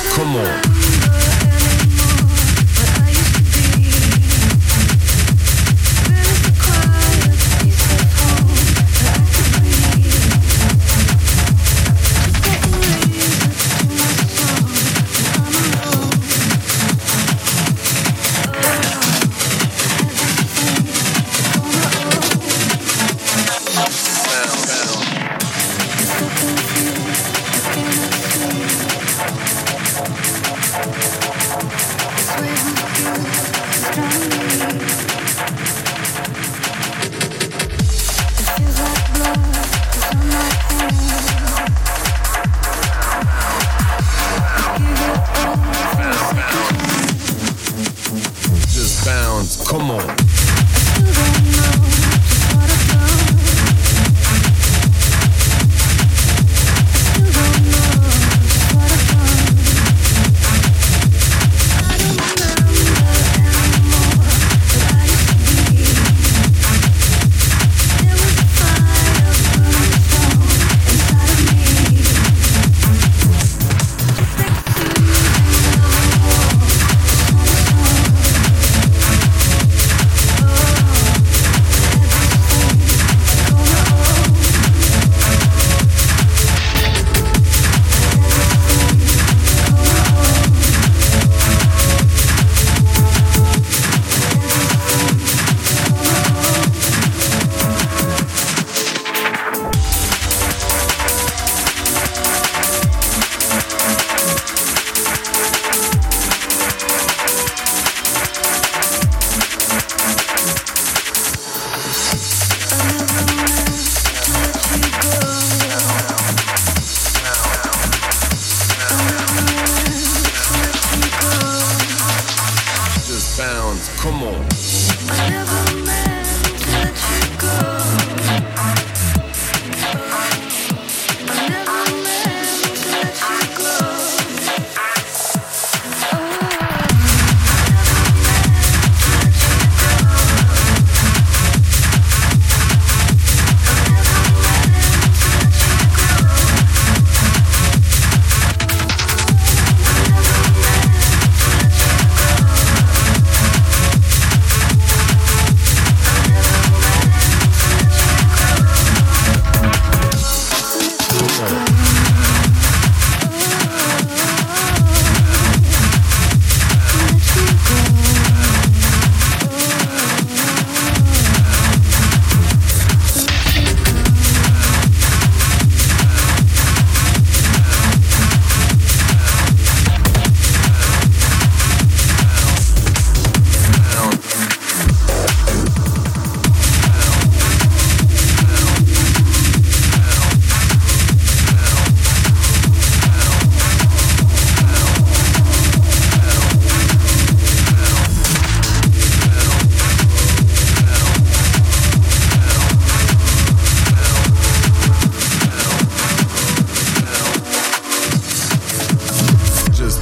Come on.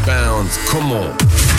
bounds. Come on.